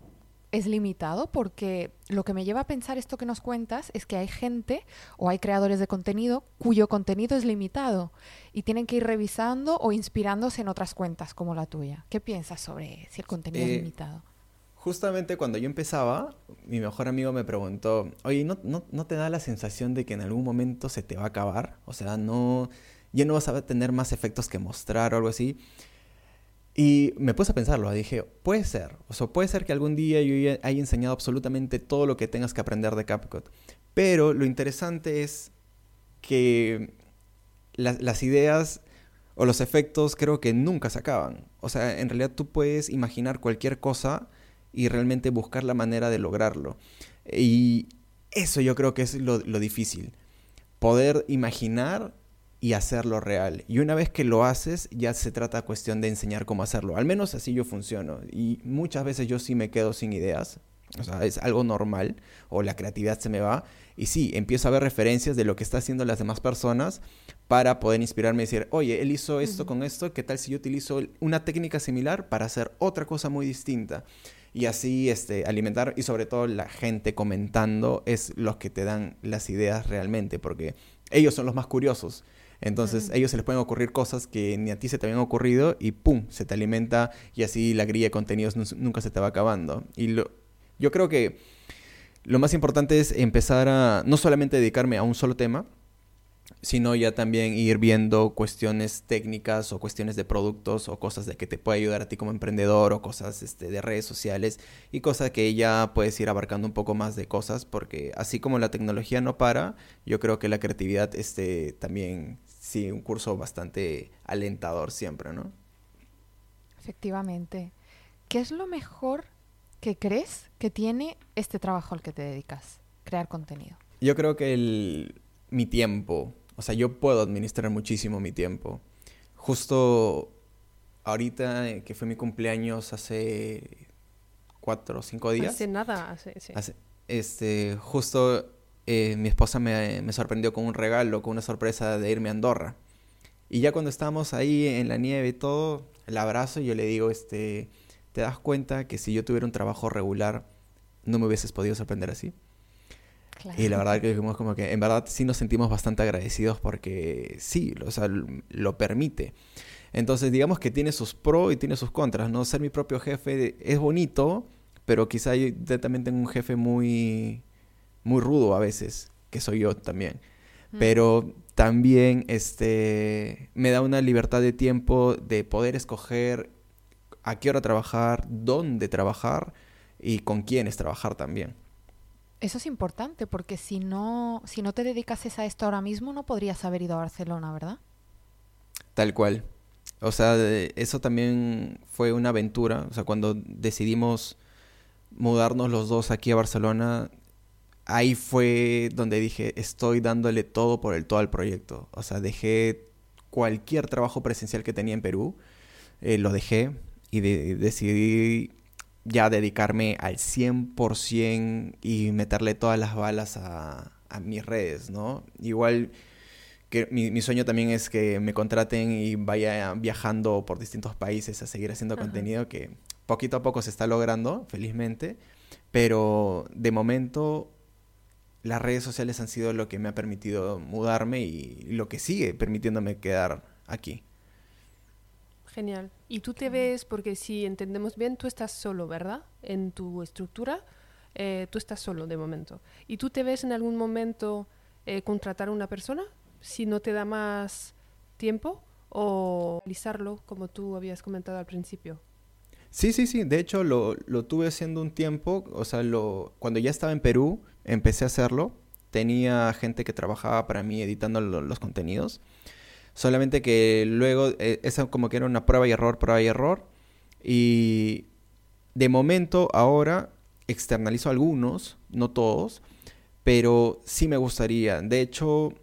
es limitado? Porque lo que me lleva a pensar esto que nos cuentas es que hay gente o hay creadores de contenido cuyo contenido es limitado y tienen que ir revisando o inspirándose en otras cuentas como la tuya. ¿Qué piensas sobre si el contenido Eh, es limitado? Justamente cuando yo empezaba, mi mejor amigo me preguntó, oye, ¿no, no, no te da la sensación de que en algún momento se te va a acabar? O sea, no, ya no vas a tener más efectos que mostrar o algo así. Y me puse a pensarlo, dije, puede ser, o sea, puede ser que algún día yo ya haya enseñado absolutamente todo lo que tengas que aprender de CapCut. Pero lo interesante es que la- las ideas o los efectos creo que nunca se acaban. O sea, en realidad tú puedes imaginar cualquier cosa y realmente buscar la manera de lograrlo. Y eso yo creo que es lo, lo difícil. Poder imaginar y hacerlo real. Y una vez que lo haces, ya se trata cuestión de enseñar cómo hacerlo. Al menos así yo funciono. Y muchas veces yo sí me quedo sin ideas. O sea, es algo normal. O la creatividad se me va. Y sí, empiezo a ver referencias de lo que están haciendo las demás personas para poder inspirarme y decir, oye, él hizo esto con esto, ¿qué tal si yo utilizo una técnica similar para hacer otra cosa muy distinta? Y así este, alimentar y sobre todo la gente comentando es los que te dan las ideas realmente, porque ellos son los más curiosos. Entonces, a ellos se les pueden ocurrir cosas que ni a ti se te habían ocurrido y ¡pum! se te alimenta y así la grilla de contenidos nu- nunca se te va acabando. Y lo, yo creo que lo más importante es empezar a no solamente dedicarme a un solo tema, sino ya también ir viendo cuestiones técnicas o cuestiones de productos o cosas de que te puede ayudar a ti como emprendedor o cosas este, de redes sociales y cosas que ya puedes ir abarcando un poco más de cosas porque así como la tecnología no para, yo creo que la creatividad este, también sí un curso bastante alentador siempre, ¿no? Efectivamente. ¿Qué es lo mejor que crees que tiene este trabajo al que te dedicas? Crear contenido. Yo creo que el, mi tiempo, o sea, yo puedo administrar muchísimo mi tiempo. Justo ahorita eh, que fue mi cumpleaños hace cuatro o cinco días. Hace nada, hace, sí. hace- este, justo eh, mi esposa me, me sorprendió con un regalo, con una sorpresa de irme a Andorra. Y ya cuando estábamos ahí en la nieve y todo, el abrazo y yo le digo, este, ¿te das cuenta que si yo tuviera un trabajo regular, no me hubieses podido sorprender así? Claro. Y la verdad que dijimos como que en verdad sí nos sentimos bastante agradecidos porque sí, o sea, lo permite. Entonces digamos que tiene sus pros y tiene sus contras, ¿no? Ser mi propio jefe es bonito, pero quizá yo yo también tengo un jefe muy, muy rudo a veces, que soy yo también. Mm. Pero también este, me da una libertad de tiempo de poder escoger a qué hora trabajar, dónde trabajar y con quiénes trabajar también. Eso es importante porque si no, si no te dedicases a esto ahora mismo no podrías haber ido a Barcelona, ¿verdad? Tal cual. O sea, eso también fue una aventura. O sea, cuando decidimos mudarnos los dos aquí a Barcelona, ahí fue donde dije, estoy dándole todo por el todo al proyecto. O sea, dejé cualquier trabajo presencial que tenía en Perú, eh, lo dejé y de- decidí ya dedicarme al 100% y meterle todas las balas a, a mis redes, ¿no? Igual que mi, mi sueño también es que me contraten y vaya viajando por distintos países a seguir haciendo Ajá. contenido que poquito a poco se está logrando, felizmente, pero de momento las redes sociales han sido lo que me ha permitido mudarme y lo que sigue permitiéndome quedar aquí. Genial. Y tú te ves, porque si entendemos bien, tú estás solo, ¿verdad? En tu estructura, eh, tú estás solo de momento. ¿Y tú te ves en algún momento eh, contratar a una persona si no te da más tiempo o realizarlo como tú habías comentado al principio? Sí, sí, sí. De hecho, lo, lo tuve haciendo un tiempo. O sea, lo, cuando ya estaba en Perú, empecé a hacerlo. Tenía gente que trabajaba para mí editando los contenidos. Solamente que luego, eh, esa como que era una prueba y error, prueba y error. Y de momento, ahora externalizo algunos, no todos, pero sí me gustaría. De hecho,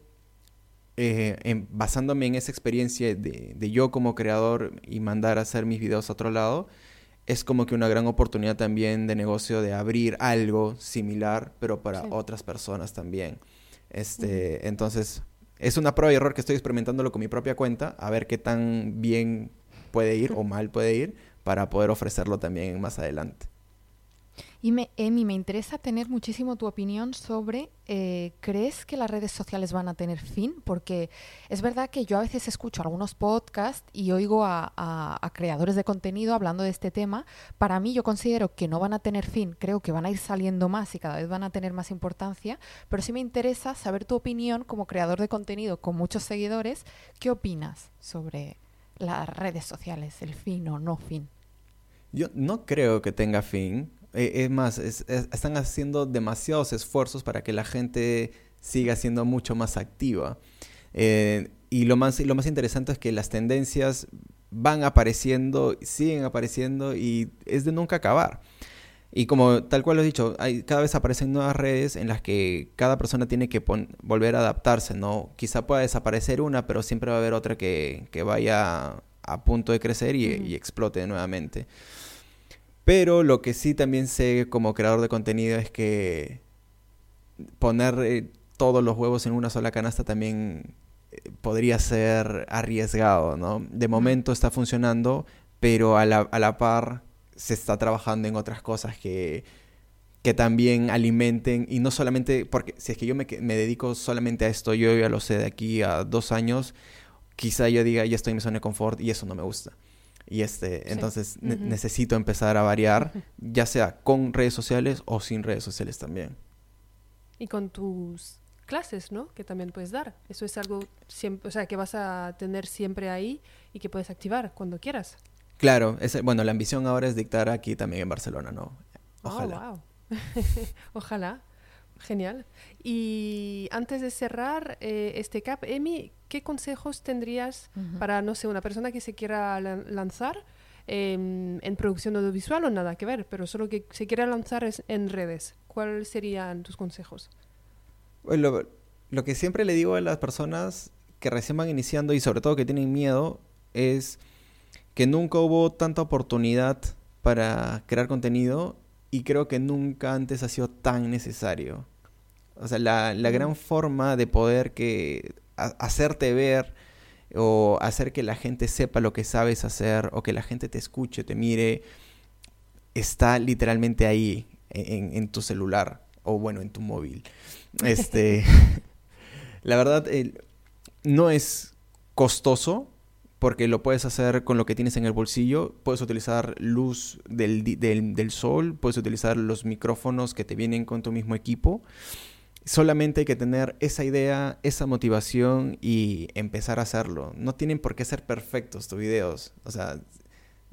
eh, basándome en esa experiencia de, de, yo como creador y mandar a hacer mis videos a otro lado, es como que una gran oportunidad también de negocio de abrir algo similar, pero para otras personas también. Este, Entonces, es una prueba y error que estoy experimentándolo con mi propia cuenta, a ver qué tan bien puede ir o mal puede ir para poder ofrecerlo también más adelante. Y me, Emi, me interesa tener muchísimo tu opinión sobre, eh, ¿crees que las redes sociales van a tener fin? Porque es verdad que yo a veces escucho algunos podcasts y oigo a, a, creadores de contenido hablando de este tema. Para mí yo considero que no van a tener fin, creo que van a ir saliendo más y cada vez van a tener más importancia, pero sí me interesa saber tu opinión como creador de contenido con muchos seguidores. ¿Qué opinas sobre las redes sociales, el fin o no fin? Yo no creo que tenga fin. Eh, es más, están haciendo demasiados esfuerzos para que la gente siga siendo mucho más activa. Eh, y lo más, lo más interesante es que las tendencias van apareciendo, siguen apareciendo y es de nunca acabar. Y como tal cual lo he dicho, hay, cada vez aparecen nuevas redes en las que cada persona tiene que volver a adaptarse, ¿no? Quizá pueda desaparecer una, pero siempre va a haber otra que, que vaya a punto de crecer y, y explote nuevamente. Pero lo que sí también sé como creador de contenido es que poner eh, todos los huevos en una sola canasta también eh, podría ser arriesgado, ¿no? De momento está funcionando, pero a la, a la par se está trabajando en otras cosas que, que también alimenten, y no solamente, porque si es que yo me, me, dedico solamente a esto, yo ya lo sé de aquí a dos años, quizá yo diga, ya estoy en mi zona de confort y eso no me gusta. Y este, entonces necesito empezar a variar, ya sea con redes sociales o sin redes sociales también. Y con tus clases, ¿no? Que también puedes dar. Eso es algo siempre, o sea, que vas a tener siempre ahí y que puedes activar cuando quieras. Claro, es, bueno, la ambición ahora es dictar aquí también en Barcelona, ¿no? Oh, Ojalá. wow. *laughs* Ojalá. Genial. Y antes de cerrar eh, este CAP, Emi, ¿qué consejos tendrías para, no sé, una persona que se quiera lanzar em, en producción audiovisual o nada que ver, pero solo que se quiera lanzar en redes? ¿Cuáles serían tus consejos? Lo, lo que siempre le digo a las personas que recién van iniciando y sobre todo que tienen miedo es que nunca hubo tanta oportunidad para crear contenido y creo que nunca antes ha sido tan necesario. O sea, la, la gran forma de poder que hacerte ver o hacer que la gente sepa lo que sabes hacer o que la gente te escuche, te mire, está literalmente ahí en, en tu celular o bueno, en tu móvil. Este, *laughs* *laughs* la verdad, no es costoso porque lo puedes hacer con lo que tienes en el bolsillo, puedes utilizar luz del, del, sol, puedes utilizar los micrófonos que te vienen con tu mismo equipo. Solamente hay que tener esa idea, esa motivación y empezar a hacerlo. No tienen por qué ser perfectos tus videos. O sea,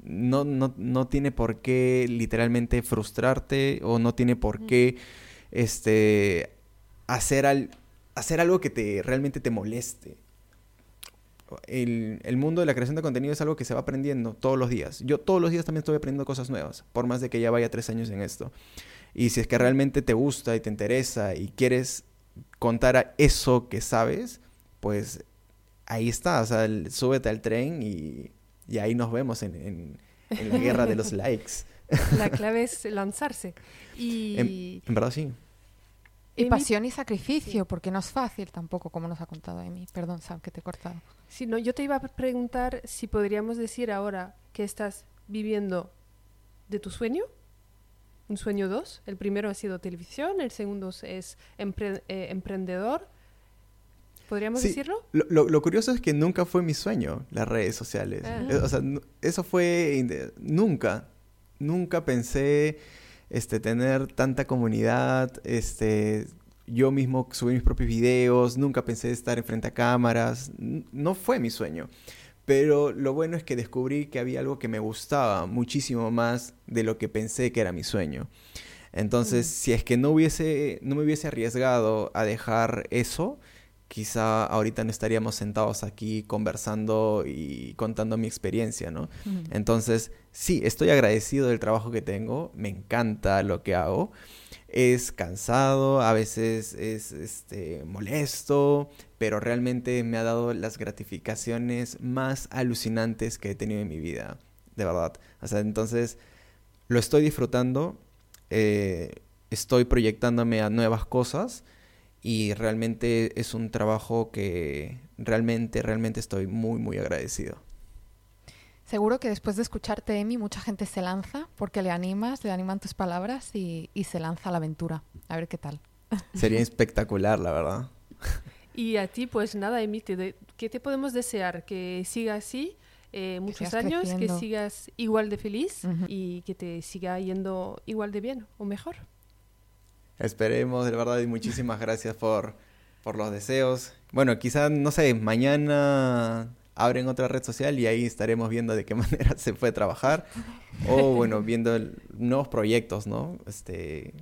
no, no, no tiene por qué literalmente frustrarte o no tiene por qué este, hacer, al, hacer algo que te, realmente te moleste el, mundo de la creación de contenido es algo que se va aprendiendo todos los días. Yo todos los días también estoy aprendiendo cosas nuevas, por más de que ya vaya tres años en esto. Y si es que realmente te gusta y te interesa y quieres contar eso que sabes, pues ahí está, o sea, súbete al tren y, ahí nos vemos en, la guerra de los *laughs* likes. La clave es lanzarse. Y... en verdad sí. Y pasión y sacrificio, porque no es fácil tampoco, como nos ha contado Emi. Perdón, Sam, que te he cortado. Sí, no, yo te iba a preguntar si podríamos decir ahora que estás viviendo de tu sueño, un sueño dos. El primero ha sido televisión, el segundo es eh, emprendedor. ¿Podríamos decirlo? Lo, lo, curioso es que nunca fue mi sueño las redes sociales. Ah. Eh, o sea, eso fue nunca. Nunca pensé este, tener tanta comunidad, este, yo mismo subí mis propios videos, nunca pensé estar enfrente a cámaras, no fue mi sueño. Pero lo bueno es que descubrí que había algo que me gustaba muchísimo más de lo que pensé que era mi sueño. Entonces, si es que no hubiese, no me hubiese arriesgado a dejar eso, quizá ahorita no estaríamos sentados aquí conversando y contando mi experiencia, ¿no? Entonces, sí, estoy agradecido del trabajo que tengo, me encanta lo que hago. Es cansado, a veces es este, molesto, pero realmente me ha dado las gratificaciones más alucinantes que he tenido en mi vida, de verdad. O sea, entonces lo estoy disfrutando, eh, estoy proyectándome a nuevas cosas y realmente es un trabajo que realmente, realmente estoy muy, muy agradecido. Seguro que después de escucharte, Emi, mucha gente se lanza porque le animas, le animan tus palabras y, se lanza a la aventura. A ver qué tal. *laughs* Sería espectacular, la verdad. *laughs* Y a ti, pues nada, Emi, ¿qué te podemos desear? Que siga así eh, muchos años, que sigas igual de feliz y que te siga yendo igual de bien o mejor. Esperemos, de verdad, y muchísimas gracias por, por los deseos. Bueno, quizás, no sé, mañana abren otra red social y ahí estaremos viendo de qué *laughs* manera se puede trabajar. O, bueno, viendo nuevos proyectos, ¿no? Este,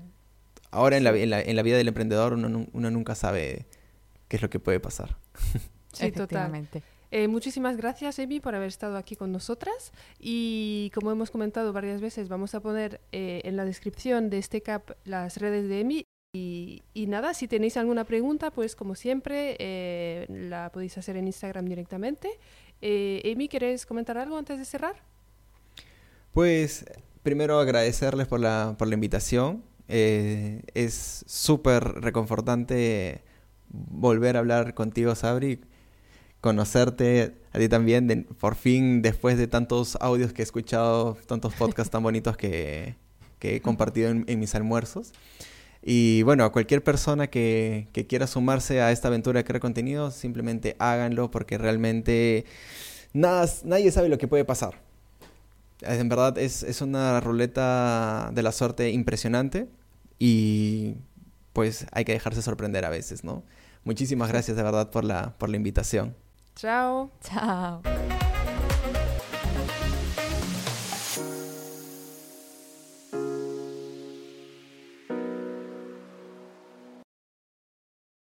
ahora en la, en la, en la vida del emprendedor uno, uno, nunca sabe qué es lo que puede pasar. Sí, totalmente. Eh, muchísimas gracias, Emi, por haber estado aquí con nosotras. Y como hemos comentado varias veces, vamos a poner eh, en la descripción de este CAP las redes de Emi. Y, nada, si tenéis alguna pregunta, pues como siempre, eh, la podéis hacer en Instagram directamente. Emi, ¿quieres comentar algo antes de cerrar? Pues primero agradecerles por la, por la invitación. es súper reconfortante volver a hablar contigo, Sabri conocerte a ti también, por fin, después de tantos audios que he escuchado, tantos podcasts tan bonitos que, he compartido en, mis almuerzos. Y bueno, a cualquier persona que, quiera sumarse a esta aventura de crear contenido, simplemente háganlo porque realmente nada, nadie sabe lo que puede pasar. En verdad es, es una ruleta de la suerte impresionante y pues hay que dejarse sorprender a veces, ¿no? Muchísimas gracias de verdad por la, por la invitación. Ciao. Ciao.